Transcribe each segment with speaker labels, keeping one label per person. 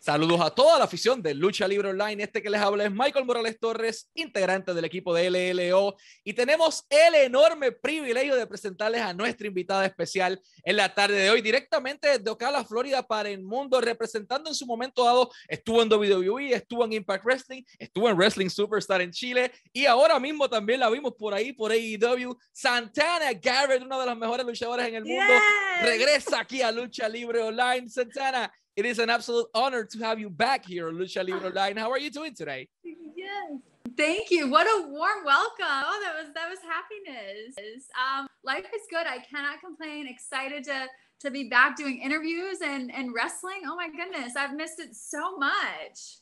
Speaker 1: Saludos a toda la afición de Lucha Libre Online. Este que les habla es Michael Morales Torres, integrante del equipo de LLO. Y tenemos el enorme privilegio de presentarles a nuestra invitada especial en la tarde de hoy, directamente desde Ocala, Florida, para el mundo, representando en su momento dado. Estuvo en WWE, estuvo en Impact Wrestling, estuvo en Wrestling Superstar en Chile y ahora mismo también la vimos por ahí, por AEW. Santana Garrett, una de las mejores luchadoras en el mundo, regresa aquí a Lucha Libre Online. Santana, It is an absolute honor to have you back here Lucha Libre Online. How are you doing today?
Speaker 2: Yes. Thank you. What a warm welcome. Oh, that was that was happiness. Um, life is good. I cannot complain. Excited to to be back doing interviews and and wrestling. Oh my goodness, I've missed it so much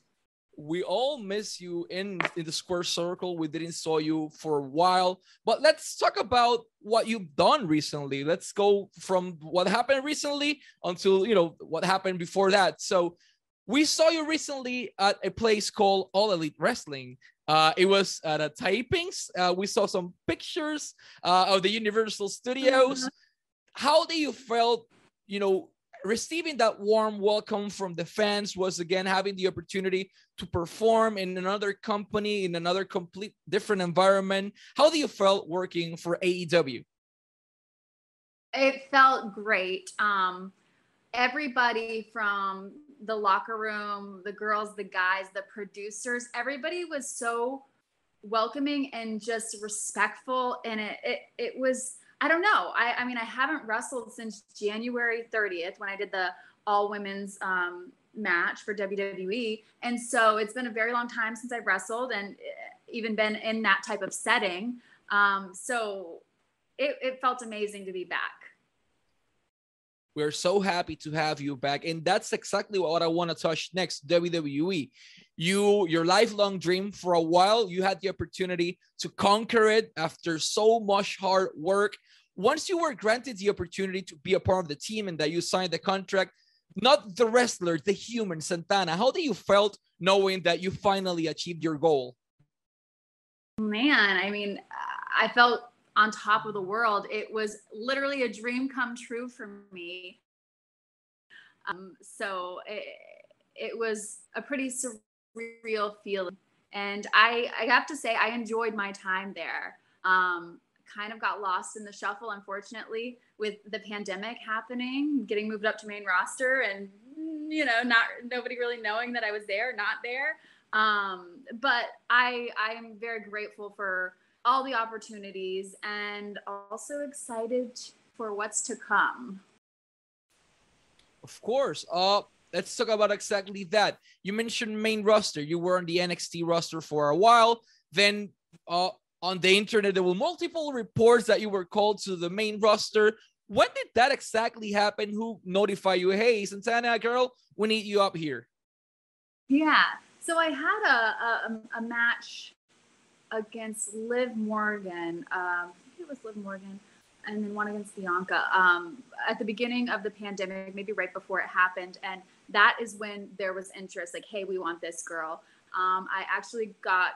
Speaker 1: we all miss you in in the square circle. We didn't saw you for a while. But let's talk about what you've done recently. Let's go from what happened recently until you know what happened before that. So we saw you recently at a place called all elite wrestling. Uh, it was at a tapings. Uh, we saw some pictures uh, of the universal studios. Mm-hmm. how do you felt you know receiving that warm welcome from the fans was again having the opportunity to perform in another company in another complete different environment. How do you felt working for aew
Speaker 2: it felt great. Um, everybody from the locker room the girls the guys the producers everybody was so welcoming and just respectful. And it it, it was I don't know. I, I mean, I haven't wrestled since January 30th when I did the all women's um, match for WWE. And so it's been a very long time since I've wrestled and eh, even been in that type of setting. Um, so it, it felt amazing to be back.
Speaker 1: We're so happy to have you back. And that's exactly what I want to touch next WWE. You, your lifelong dream for a while, you had the opportunity to conquer it after so much hard work once you were granted the opportunity to be a part of the team and that you signed the contract, not the wrestler, the human Santana, how do you felt knowing that you finally achieved your goal?
Speaker 2: Man, I mean, I felt on top of the world. It was literally a dream come true for me. Um, so it, it was a pretty surreal feeling. And I, I have to say, I enjoyed my time there. Um, kind of got lost in the shuffle, unfortunately, with the pandemic happening, getting moved up to main roster, and you know, not nobody really knowing that I was there, not there. Um, but I I am very grateful for all the opportunities and also excited for what's to come.
Speaker 1: Of course. Uh let's talk about exactly that. You mentioned main roster. You were on the NXT roster for a while. Then uh on the internet. There were multiple reports that you were called to the main roster. When did that exactly happen? Who notified you? Hey, Santana girl, we need you up here.
Speaker 2: Yeah. So I had a a, a match against Liv Morgan. Um, it was Liv Morgan, and then one against Bianca. Um, at the beginning of the pandemic, maybe right before it happened, and that is when there was interest. Like, hey, we want this girl. Um, I actually got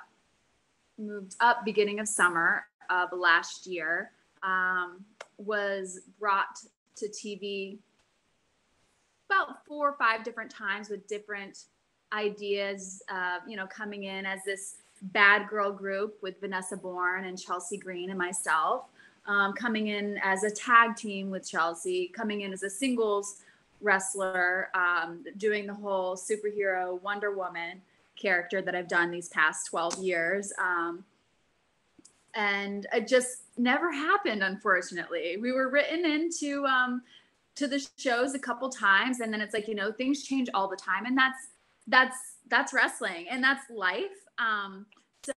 Speaker 2: moved up beginning of summer of last year, um, was brought to TV about four or five different times with different ideas, uh, you know, coming in as this bad girl group with Vanessa Borne and Chelsea Green and myself, um, coming in as a tag team with Chelsea, coming in as a singles wrestler, um, doing the whole superhero Wonder Woman character that I've done these past 12 years. Um, and it just never happened, unfortunately. We were written into um, to the shows a couple times, and then it's like you know things change all the time, and that's that's that's wrestling and that's life. Um,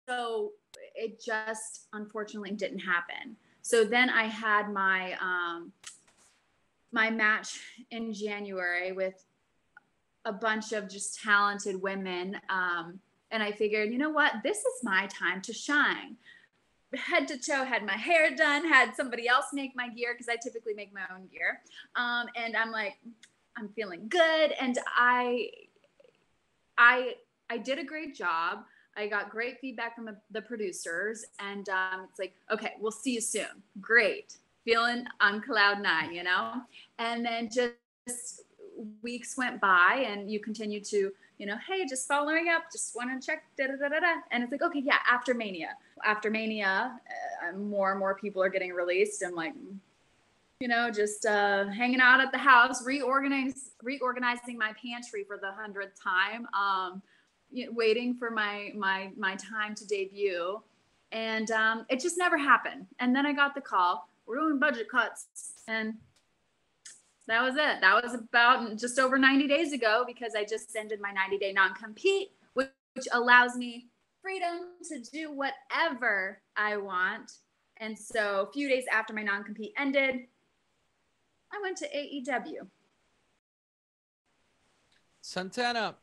Speaker 2: so it just unfortunately didn't happen. So then I had my um, my match in January with a bunch of just talented women. Um, and I figured, you know what? This is my time to shine. Head to toe, had my hair done, had somebody else make my gear because I typically make my own gear. Um, and I'm like, I'm feeling good. And I, I, I did a great job. I got great feedback from the, producers, and um, it's like, okay, we'll see you soon. Great, feeling on cloud nine, you know. And then just weeks went by and you continue to, you know, hey, just following up, just want to check, da da da da da. And it's like, okay, yeah, after Mania. After Mania, uh, more and more people are getting released. I'm like, you know, just uh, hanging out at the house, reorganizing, reorganizing my pantry for the hundredth time, um, waiting for my my my time to debut, and um, it just never happened. And then I got the call, we're doing budget cuts, and that was it. That was about just over 90 days ago because I just ended my 90 day non compete, which, allows me freedom to do whatever I want. And so a few days after my non compete ended, I went to AEW.
Speaker 1: Santana,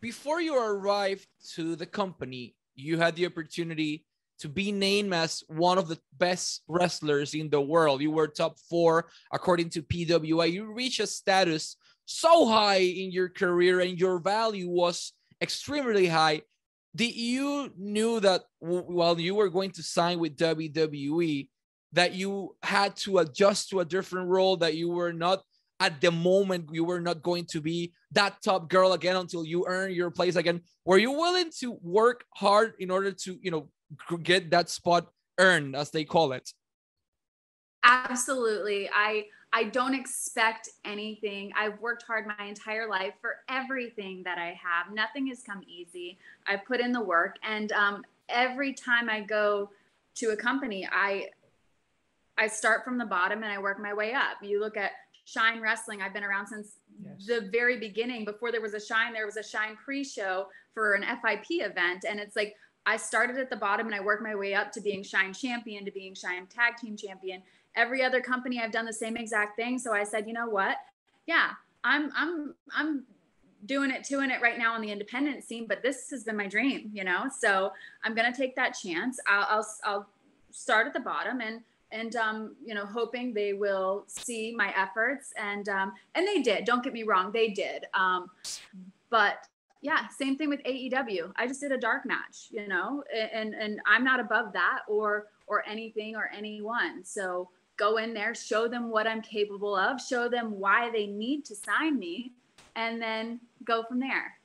Speaker 1: before you arrived to the company, you had the opportunity to be named as one of the best wrestlers in the world. You were top four according to PWI. You reached a status so high in your career and your value was extremely high. Did you knew that while you were going to sign with WWE, that you had to adjust to a different role, that you were not at the moment you were not going to be that top girl again until you earn your place again were you willing to work hard in order to you know get that spot earned as they call it.
Speaker 2: Absolutely. I i don't expect anything. I've worked hard my entire life for everything that i have. Nothing has come easy. I put in the work and um, every time i go to a company i i start from the bottom and i work my way up. You look at shine wrestling. I've been around since yes. the very beginning. Before there was a shine there was a shine pre-show for an fip event and it's like I started at the bottom and I worked my way up to being Shine champion, to being Shine tag team champion. Every other company I've done the same exact thing. So I said, you know what? Yeah, I'm I'm I'm doing it, doing it right now on the independent scene, but this has been my dream, you know. So I'm gonna take that chance. I'll I'll, I'll start at the bottom and and um, you know hoping they will see my efforts and um, and they did. Don't get me wrong, they did. Um, but yeah, same thing with AEW. I just did a dark match, you know, and and I'm not above that or or anything or anyone. So go in there, show them what I'm capable of, show them why they need to sign me, and then go from there.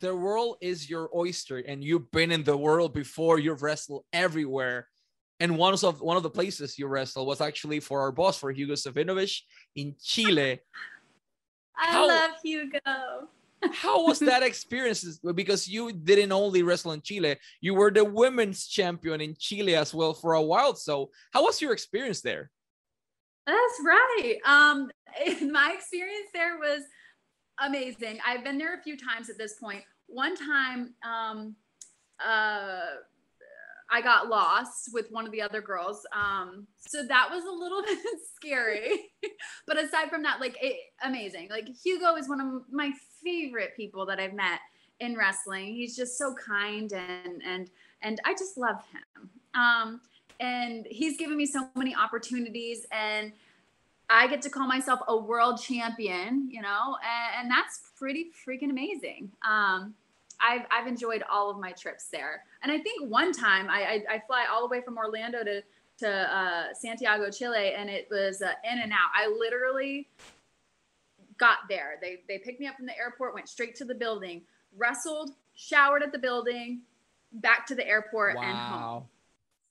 Speaker 1: The world is your oyster, and you've been in the world before. You've wrestled everywhere, and one of one of the places you wrestled was actually for our boss, for Hugo Savinovich in Chile.
Speaker 2: I How- love Hugo
Speaker 1: how was that experience? Because you didn't only wrestle in Chile, you were the women's champion in Chile as well for a while. So, how was your experience there?
Speaker 2: That's right. Um, my experience there was amazing. I've been there a few times at this point. One time, um, uh, I got lost with one of the other girls. Um, so that was a little bit scary. but aside from that, like it, amazing. Like Hugo is one of my favorite people that I've met in wrestling. He's just so kind and and and I just love him. Um, and he's given me so many opportunities and I get to call myself a world champion, you know, and, and that's pretty freaking amazing. Um, I've, I've enjoyed all of my trips there. And I think one time I, I, I fly all the way from Orlando to, to uh, Santiago, Chile, and it was uh, in and out. I literally got there. They they picked me up from the airport, went straight to the building, wrestled, showered at the building, back to the airport wow. and home.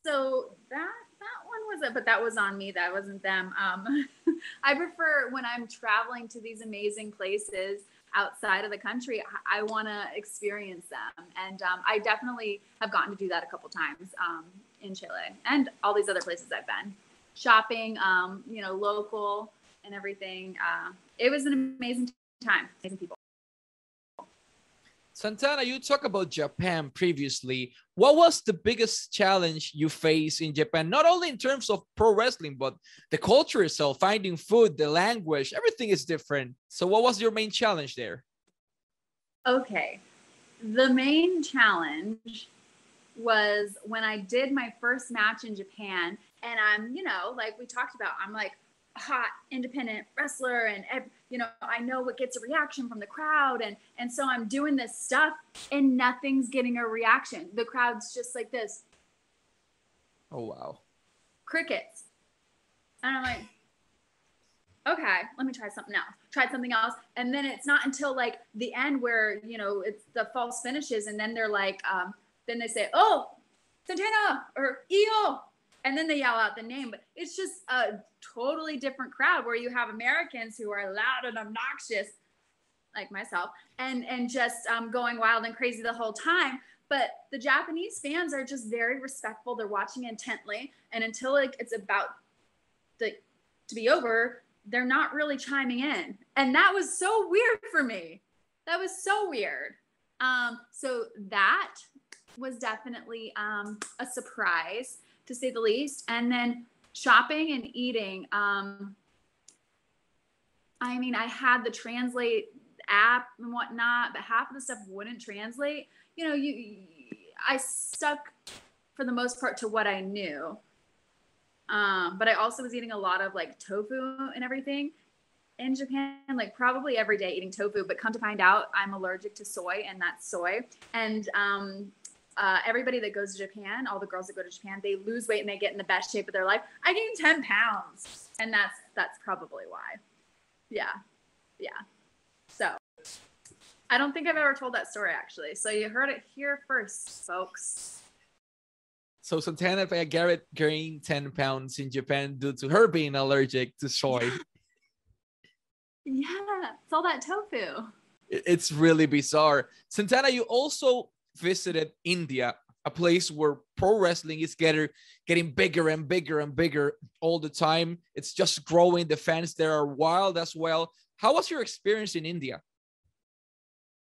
Speaker 2: So that that one was it, but that was on me. That wasn't them. Um, I prefer when I'm traveling to these amazing places outside of the country. I, I want to experience them, and um, I definitely have gotten to do that a couple times um, in Chile and all these other places I've been. Shopping, um, you know, local and everything. Uh, it was an amazing time, amazing people.
Speaker 1: Santana, you talked about Japan previously. What was the biggest challenge you face in Japan? Not only in terms of pro wrestling, but the culture itself, finding food, the language, everything is different. So, what was your main challenge there?
Speaker 2: Okay. The main challenge was when I did my first match in Japan, and I'm, you know, like we talked about, I'm like, hot independent wrestler and you know i know what gets a reaction from the crowd and and so i'm doing this stuff and nothing's getting a reaction the crowd's just like this
Speaker 1: oh wow
Speaker 2: crickets and i'm like okay, let me try something else. Tried something else. And then it's not until like the end where, you know, it's the false finishes. And then they're like, um, then they say, oh, Santana or EO. And then they yell out the name. But it's just a totally different crowd where you have Americans who are loud and obnoxious, like myself, and and just um, going wild and crazy the whole time. But the Japanese fans are just very respectful. They're watching intently, and until like it's about the to be over, they're not really chiming in. And that was so weird for me. That was so weird. Um, so that was definitely um, a surprise to say the least. And then shopping and eating. Um, I mean, I had the translate app and whatnot, but half of the stuff wouldn't translate. You know, you, I stuck for the most part to what I knew. Um, but I also was eating a lot of like tofu and everything in Japan, like probably every day eating tofu. But come to find out, I'm allergic to soy, and that's soy. And um, uh, everybody that goes to Japan, all the girls that go to Japan, they lose weight and they get in the best shape of their life. I gained 10 pounds, and that's that's probably why. Yeah, yeah. So I don't think I've ever told that story actually. So you heard it here first, folks.
Speaker 1: So Santana Garrett gained 10 pounds in Japan due to her being allergic to soy.
Speaker 2: yeah, it's all that tofu.
Speaker 1: It's really bizarre. Santana, you also visited India, a place where pro wrestling is getting getting bigger and bigger and bigger all the time. It's just growing. The fans there are wild as well. How was your experience in India?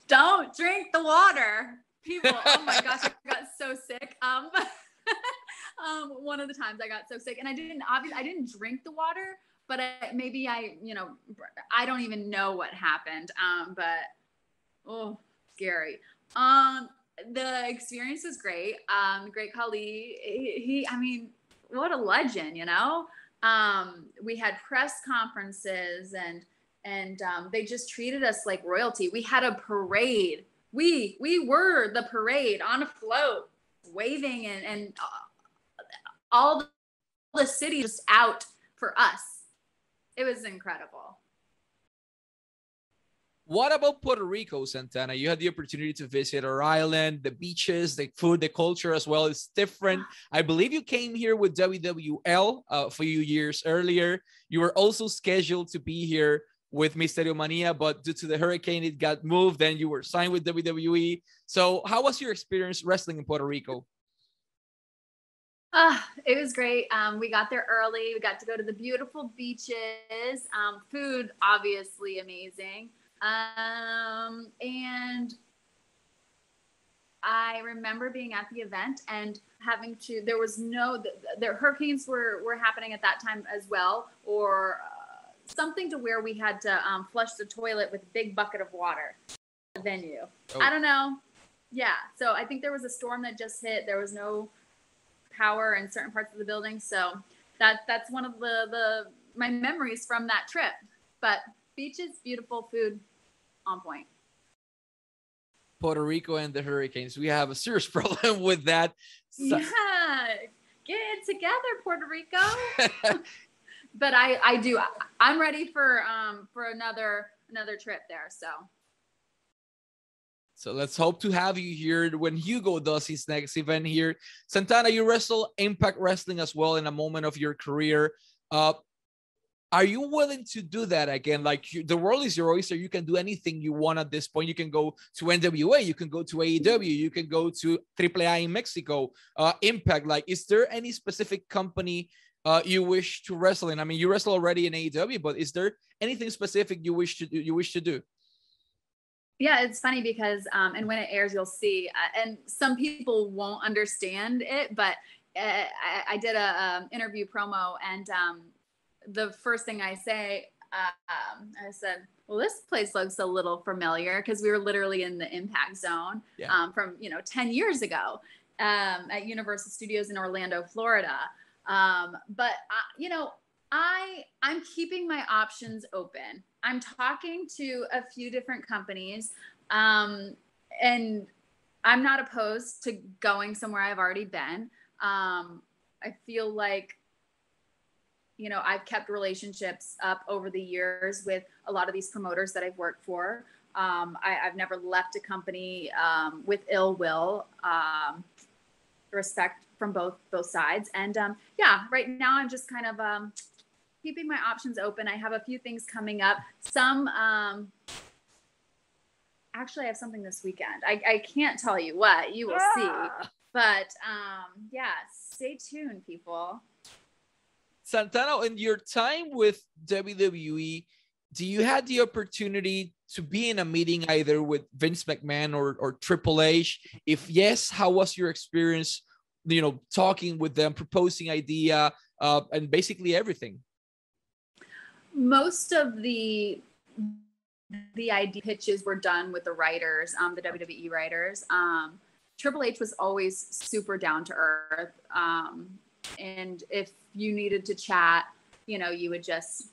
Speaker 2: Don't drink the water. People, oh my gosh, I got so sick. Um um, one of the times I got so sick, and I didn't obviously I didn't drink the water, but I, maybe I you know I don't even know what happened. Um, but oh, scary. Um, the experience was great. Um, great Khali. He, he, I mean, what a legend, you know. Um, we had press conferences and and um, they just treated us like royalty. We had a parade. We we were the parade on a float waving and, and all the city just out for us. It was incredible.
Speaker 1: What about Puerto Rico, Santana? You had the opportunity to visit our island, the beaches, the food, the culture as well It's different. I believe you came here with WWL uh, a few years earlier. You were also scheduled to be here with Misterio Mania, but due to the hurricane, it got moved. Then you were signed with WWE. So, how was your experience wrestling in Puerto Rico?
Speaker 2: Uh, it was great. Um, we got there early. We got to go to the beautiful beaches. Um, food, obviously, amazing. Um, and I remember being at the event and having to. There was no. The, the hurricanes were were happening at that time as well, or uh, something to where we had to um, flush the toilet with a big bucket of water. The venue. Oh. I don't know. Yeah. So I think there was a storm that just hit. There was no power in certain parts of the building. So that that's one of the the my memories from that trip. But beaches, beautiful food, on point.
Speaker 1: Puerto Rico and the hurricanes. We have a serious problem with that.
Speaker 2: So- yeah, get it together, Puerto Rico. but I I do I'm ready for um for another another trip there. So
Speaker 1: so let's hope to have you here when Hugo does his next event here. Santana, you wrestle Impact Wrestling as well in a moment of your career. Uh, are you willing to do that again? Like you, the world is your oyster. You can do anything you want at this point. You can go to NWA, you can go to AEW, you can go to AAA in Mexico, uh, Impact. Like, is there any specific company uh, you wish to wrestle in? I mean, you wrestle already in AEW, but is there anything specific you wish to do, you wish to do?
Speaker 2: yeah it's funny because um, and when it airs you'll see uh, and some people won't understand it but uh, I, I, did a um, interview promo and um, the first thing i say uh, i said well this place looks a little familiar because we were literally in the impact zone yeah. Um, from you know 10 years ago um, at universal studios in orlando florida um, but uh, you know I I'm keeping my options open. I'm talking to a few different companies, um, and I'm not opposed to going somewhere I've already been. Um, I feel like you know, I've kept relationships up over the years with a lot of these promoters that I've worked for. Um, I, have never left a company um, with ill will. Um, respect from both both sides, and um, yeah, right now I'm just kind of um, keeping my options open. I have a few things coming up. Some um, actually, I have something this weekend. I, I can't tell you what. You will see. Ah. But um, yeah, stay tuned, people.
Speaker 1: Santana, in your time with WWE, do you had the opportunity to be in a meeting either with Vince McMahon or, or Triple H? If yes, how was your experience, you know, talking with them, proposing idea, uh, and basically everything?
Speaker 2: Most of the the idea pitches were done with the writers, um, the WWE writers. Um, Triple H was always super down to earth. Um, and if you needed to chat, you know, you would just,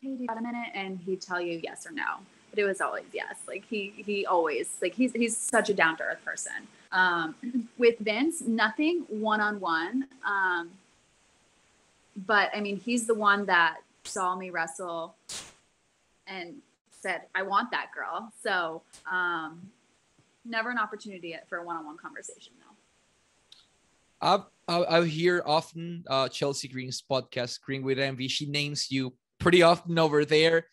Speaker 2: hey, do you got a minute? And he'd tell you yes or no. But it was always yes. Like he he always like he's he's such a down to earth person. Um, with Vince, nothing one on one. But I mean, he's the one that saw me wrestle and said, "I want that girl." So um, never an opportunity for a one on one conversation though.
Speaker 1: I've I, I hear often uh, Chelsea Green's podcast, Green with Envy. She names you pretty often over there.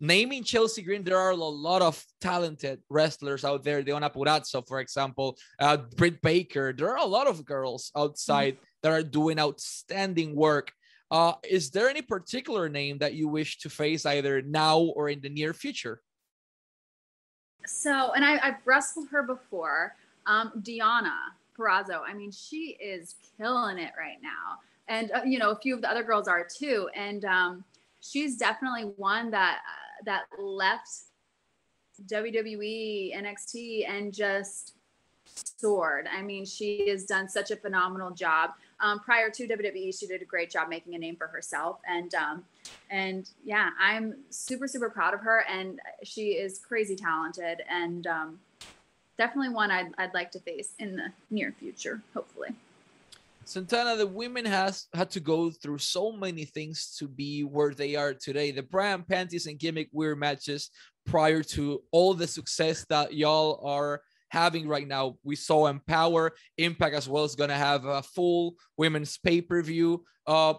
Speaker 1: Naming Chelsea Green, there are a lot of talented wrestlers out there. Deonna Purrazzo, for example, uh, Britt Baker. There are a lot of girls outside mm-hmm. that are doing outstanding work. Uh, is there any particular name that you wish to face either now or in the near future?
Speaker 2: So, and I, have wrestled her before. Um, Deonna, Purrazzo. I mean, she is killing it right now. And, uh, you know, a few of the other girls are too. And um, she's definitely one that, uh, that left WWE, NXT, and just soared. I mean, she has done such a phenomenal job. Um, prior to WWE, she did a great job making a name for herself, and um, and yeah, I'm super super proud of her, and she is crazy talented, and um, definitely one I'd, I'd like to face in the near future, hopefully.
Speaker 1: Santana, the women has had to go through so many things to be where they are today. The brand panties and gimmick wear matches prior to all the success that y'all are having right now. We saw Empower, Impact as well is going to have a full women's pay per view. Uh,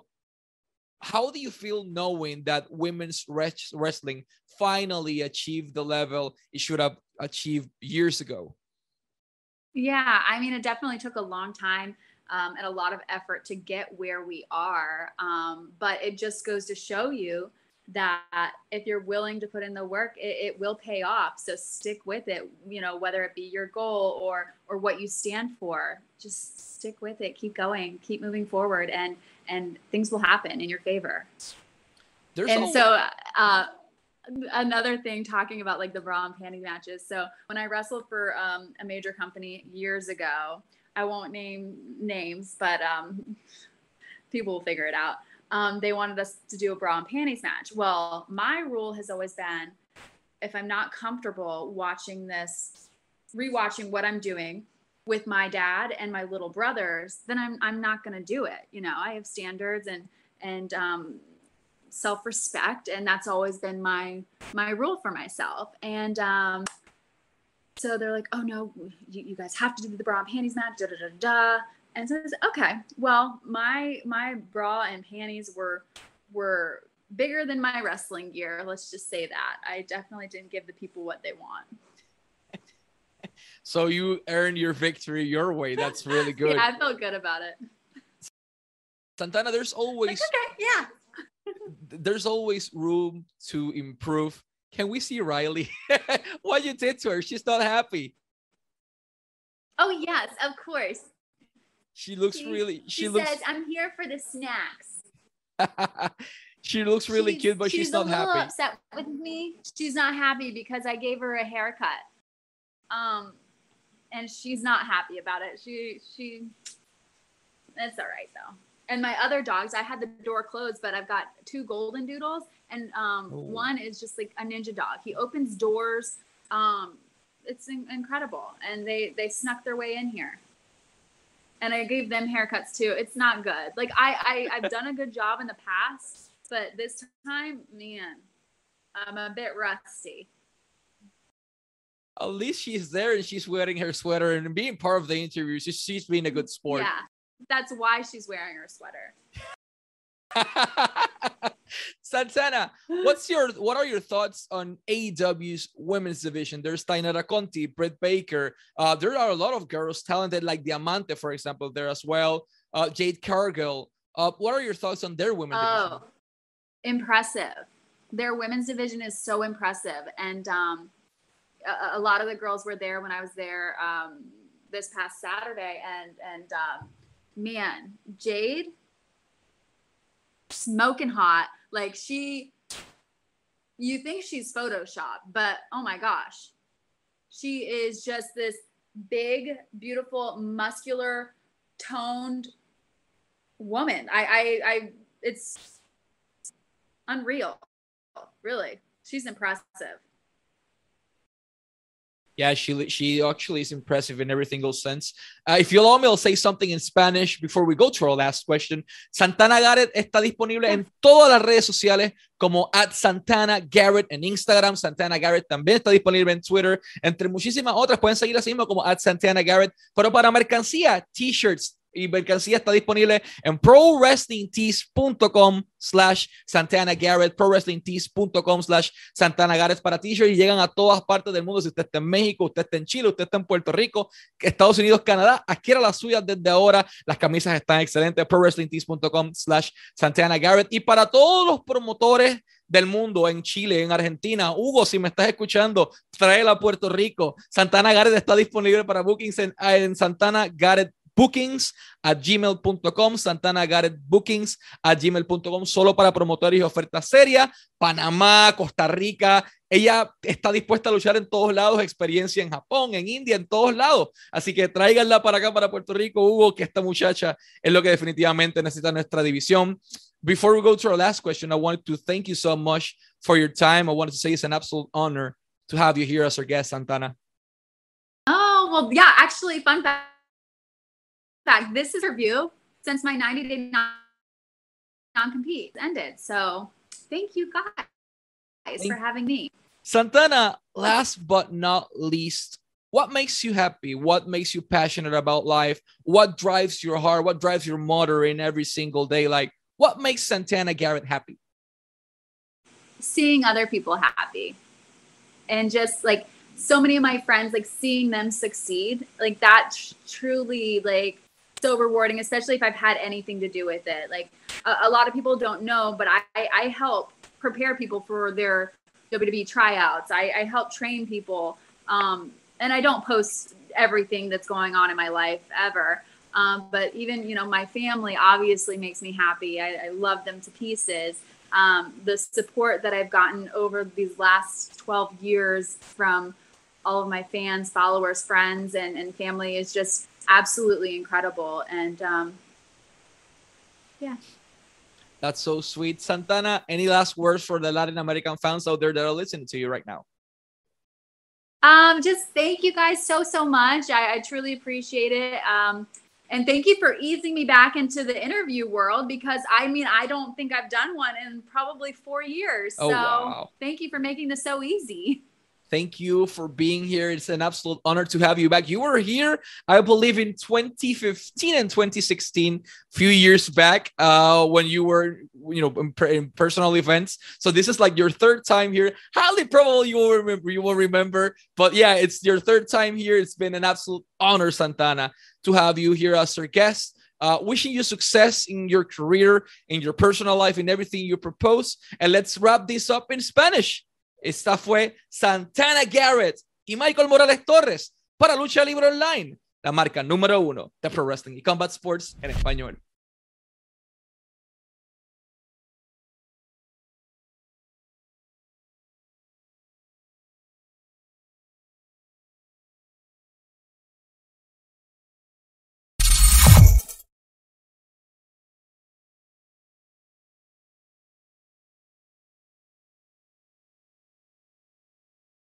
Speaker 1: how do you feel knowing that women's wrestling finally achieved the level it should have achieved years ago?
Speaker 2: Yeah, I mean, it definitely took a long time um, and a lot of effort to get where we are. Um, but it just goes to show you that if you're willing to put in the work, it, it, will pay off. So stick with it. You know, whether it be your goal or or what you stand for, just stick with it. Keep going. Keep moving forward, and and things will happen in your favor. There's and so. Uh, another thing talking about like the bra and panty matches. So when I wrestled for um, a major company years ago, I won't name names, but um, people will figure it out. Um, they wanted us to do a bra and panties match. Well, my rule has always been if I'm not comfortable watching this, rewatching what I'm doing with my dad and my little brothers, then I'm I'm not going to do it. You know, I have standards and and um, self-respect and that's always been my my rule for myself. And um so they're like oh no you, you guys have to do the bra and panties match da da da da and so was, okay well my my bra and panties were were bigger than my wrestling gear let's just say that. I definitely didn't give the people what they want
Speaker 1: so you earned your victory your way that's really good
Speaker 2: yeah i felt good about it
Speaker 1: santana there's always
Speaker 2: okay yeah
Speaker 1: there's always room to improve. Can we see Riley? what you did to her? She's not happy.
Speaker 2: Oh yes, of course.
Speaker 1: She looks she, really. She,
Speaker 2: she
Speaker 1: looks,
Speaker 2: says, "I'm here for the snacks."
Speaker 1: she looks really she's, cute, but she's, she's not happy.
Speaker 2: Upset with me. She's not happy because I gave her a haircut. Um, and she's not happy about it. She she. It's all right though and my other dogs, I had the door closed, but I've got two golden doodles, and um, one is just like a ninja dog. He opens doors. Um, it's in- incredible, and they they snuck their way in here. and I gave them haircuts too. It's not good. Like I, I I've done a good job in the past, but this time, man, I'm a bit rusty.
Speaker 1: At least she's there and she's wearing her sweater and being part of the interview. She's, she's being a good sport.
Speaker 2: Yeah, that's why she's wearing her sweater.
Speaker 1: Santana, what's your what are your thoughts on AEW's women's division? There's Taynara Conti, Britt Baker. Uh, there are a lot of girls talented like Diamante, for example, there as well. Uh, Jade Cargill. Uh, what are your thoughts on their women's
Speaker 2: oh,
Speaker 1: division?
Speaker 2: impressive. Their women's division is so impressive, and um, a, a, lot of the girls were there when I was there um, this past Saturday, and and um, man, Jade smoking hot. Like she, you think she's Photoshop, but oh my gosh, she is just this big, beautiful, muscular, toned woman. I, I, I, it's unreal. Really, she's impressive
Speaker 1: yeah, she she actually is impressive in every single sense. Uh, if you allow me, I'll say something in Spanish before we go to our last question. Santana Garrett está disponible en todas las redes sociales como at Santana Garrett en Instagram. Santana Garrett también está disponible en Twitter, entre muchísimas otras. Pueden seguir así mismo como at Santana Garrett. Pero para mercancía, t-shirts, y mercancía está disponible en prowrestlingtees.com slash Santana Garrett, prowrestlingtees.com slash Santana Garrett para t-shirts y llegan a todas partes del mundo. Si usted está en México, usted está en Chile, usted está en Puerto Rico, Estados Unidos, Canadá, adquiera las suyas desde ahora. Las camisas están excelentes, prowrestlingtees.com slash Santana Garrett. Y para todos los promotores del mundo en Chile, en Argentina. Hugo, si me estás escuchando, tráela a Puerto Rico. Santana Garrett está disponible para bookings en, en bookings a gmail.com, Santana Garrett Bookings gmail.com, solo para promotores y ofertas serias, Panamá, Costa Rica. Ella está dispuesta a luchar en todos lados, experiencia en Japón, en India, en todos lados. Así que tráiganla para acá, para Puerto Rico, Hugo, que esta muchacha es lo que definitivamente necesita nuestra división. Before we go to our last question, I wanted to thank you so much for your time. I wanted to say it's an absolute honor to have you here as our guest, Santana.
Speaker 2: Oh, well, yeah, actually, fun fact fact, this is review since my 90 day non compete ended. So thank you guys thank for having me.
Speaker 1: Santana, last but not least, what makes you happy? What makes you passionate about life? What drives your heart? What drives your motor in every single day? Like, what makes Santana Garrett happy?
Speaker 2: Seeing other people happy and just like so many of my friends, like seeing them succeed, like that truly, like, so rewarding, especially if I've had anything to do with it. Like a, a lot of people don't know, but I, I help prepare people for their WWE tryouts. I, I help train people. Um, and I don't post everything that's going on in my life ever. Um, but even, you know, my family obviously makes me happy. I, I love them to pieces. Um, the support that I've gotten over these last 12 years from all of my fans, followers, friends, and, and family is just absolutely incredible. And um, yeah.
Speaker 1: That's so sweet. Santana, any last words for the Latin American fans out there that are listening to you right now?
Speaker 2: Um, just thank you guys so, so much. I, I truly appreciate it. Um, and thank you for easing me back into the interview world because I mean, I don't think I've done one in probably four years. Oh, so wow. thank you for making this so easy.
Speaker 1: Thank you for being here. It's an absolute honor to have you back. You were here, I believe, in 2015 and 2016, a few years back, uh, when you were, you know, in, in, personal events. So this is like your third time here. Highly probable you will remember. You will remember. But yeah, it's your third time here. It's been an absolute honor, Santana, to have you here as our guest. Uh, wishing you success in your career, in your personal life, in everything you propose. And let's wrap this up in Spanish. Esta fue Santana Garrett y Michael Morales Torres para Lucha Libre Online, la marca número uno de Pro Wrestling y Combat Sports en español.